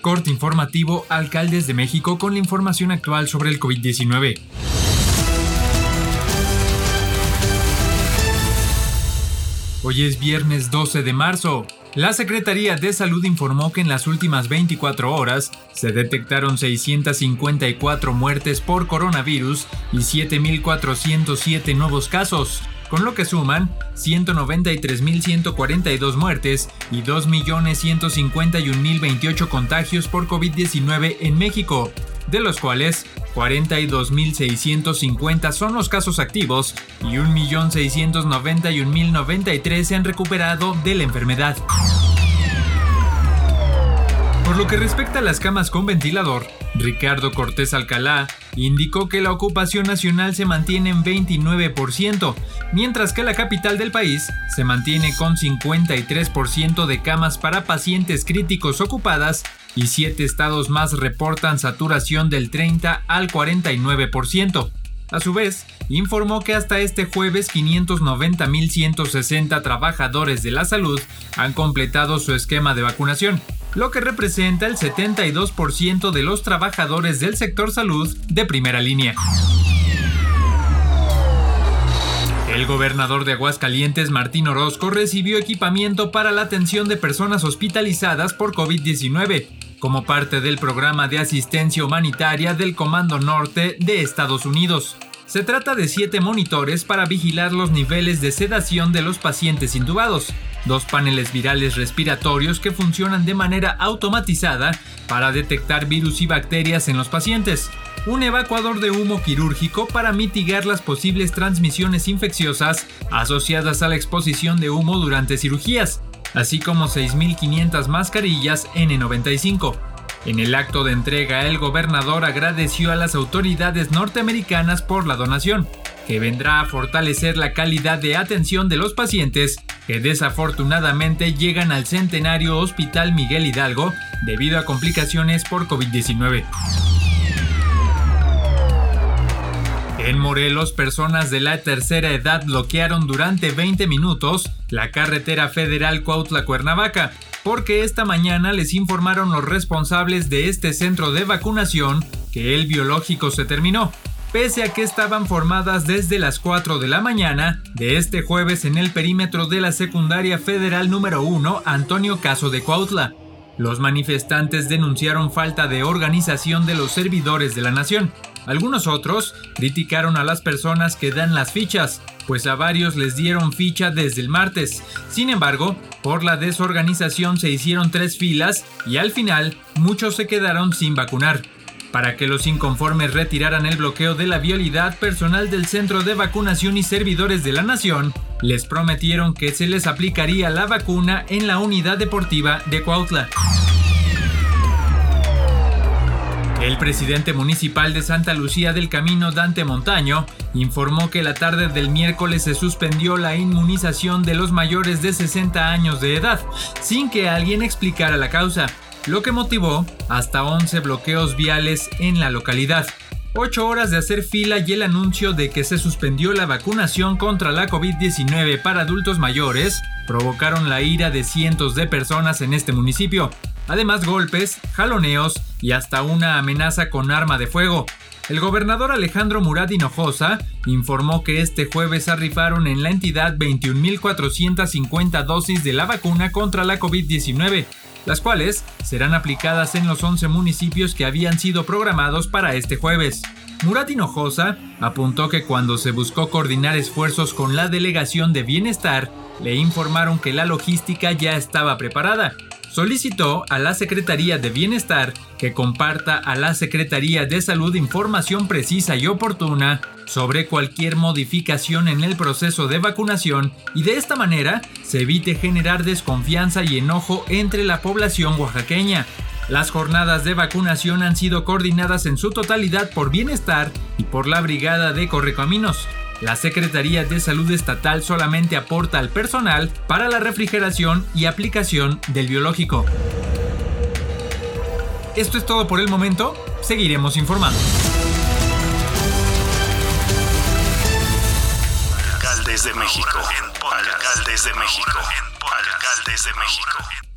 Corte informativo Alcaldes de México con la información actual sobre el COVID-19. Hoy es viernes 12 de marzo. La Secretaría de Salud informó que en las últimas 24 horas se detectaron 654 muertes por coronavirus y 7.407 nuevos casos con lo que suman 193.142 muertes y 2.151.028 contagios por COVID-19 en México, de los cuales 42.650 son los casos activos y 1.691.093 se han recuperado de la enfermedad. Por lo que respecta a las camas con ventilador, Ricardo Cortés Alcalá indicó que la ocupación nacional se mantiene en 29%, mientras que la capital del país se mantiene con 53% de camas para pacientes críticos ocupadas y siete estados más reportan saturación del 30 al 49%. A su vez, informó que hasta este jueves 590.160 trabajadores de la salud han completado su esquema de vacunación, lo que representa el 72% de los trabajadores del sector salud de primera línea. El gobernador de Aguascalientes, Martín Orozco, recibió equipamiento para la atención de personas hospitalizadas por COVID-19, como parte del programa de asistencia humanitaria del Comando Norte de Estados Unidos. Se trata de siete monitores para vigilar los niveles de sedación de los pacientes intubados, dos paneles virales respiratorios que funcionan de manera automatizada para detectar virus y bacterias en los pacientes, un evacuador de humo quirúrgico para mitigar las posibles transmisiones infecciosas asociadas a la exposición de humo durante cirugías, así como 6.500 mascarillas N95. En el acto de entrega, el gobernador agradeció a las autoridades norteamericanas por la donación, que vendrá a fortalecer la calidad de atención de los pacientes que desafortunadamente llegan al centenario Hospital Miguel Hidalgo debido a complicaciones por COVID-19. En Morelos, personas de la tercera edad bloquearon durante 20 minutos la carretera federal Cuautla-Cuernavaca, porque esta mañana les informaron los responsables de este centro de vacunación que el biológico se terminó pese a que estaban formadas desde las 4 de la mañana de este jueves en el perímetro de la secundaria federal número 1 Antonio Caso de Cuautla. Los manifestantes denunciaron falta de organización de los servidores de la nación. Algunos otros criticaron a las personas que dan las fichas, pues a varios les dieron ficha desde el martes. Sin embargo, por la desorganización se hicieron tres filas y al final muchos se quedaron sin vacunar. Para que los inconformes retiraran el bloqueo de la vialidad, personal del Centro de Vacunación y servidores de la Nación les prometieron que se les aplicaría la vacuna en la unidad deportiva de Cuautla. El presidente municipal de Santa Lucía del Camino, Dante Montaño, informó que la tarde del miércoles se suspendió la inmunización de los mayores de 60 años de edad, sin que alguien explicara la causa lo que motivó hasta 11 bloqueos viales en la localidad. 8 horas de hacer fila y el anuncio de que se suspendió la vacunación contra la COVID-19 para adultos mayores provocaron la ira de cientos de personas en este municipio. Además golpes, jaloneos y hasta una amenaza con arma de fuego. El gobernador Alejandro Murat Hinojosa informó que este jueves arrifaron en la entidad 21.450 dosis de la vacuna contra la COVID-19, las cuales serán aplicadas en los 11 municipios que habían sido programados para este jueves. Murat Hinojosa apuntó que cuando se buscó coordinar esfuerzos con la delegación de bienestar, le informaron que la logística ya estaba preparada. Solicitó a la Secretaría de Bienestar que comparta a la Secretaría de Salud información precisa y oportuna sobre cualquier modificación en el proceso de vacunación y de esta manera se evite generar desconfianza y enojo entre la población oaxaqueña. Las jornadas de vacunación han sido coordinadas en su totalidad por Bienestar y por la Brigada de Correcaminos. La Secretaría de Salud Estatal solamente aporta al personal para la refrigeración y aplicación del biológico. Esto es todo por el momento, seguiremos informando. Alcaldes de México. Alcaldes de México. Alcaldes de México.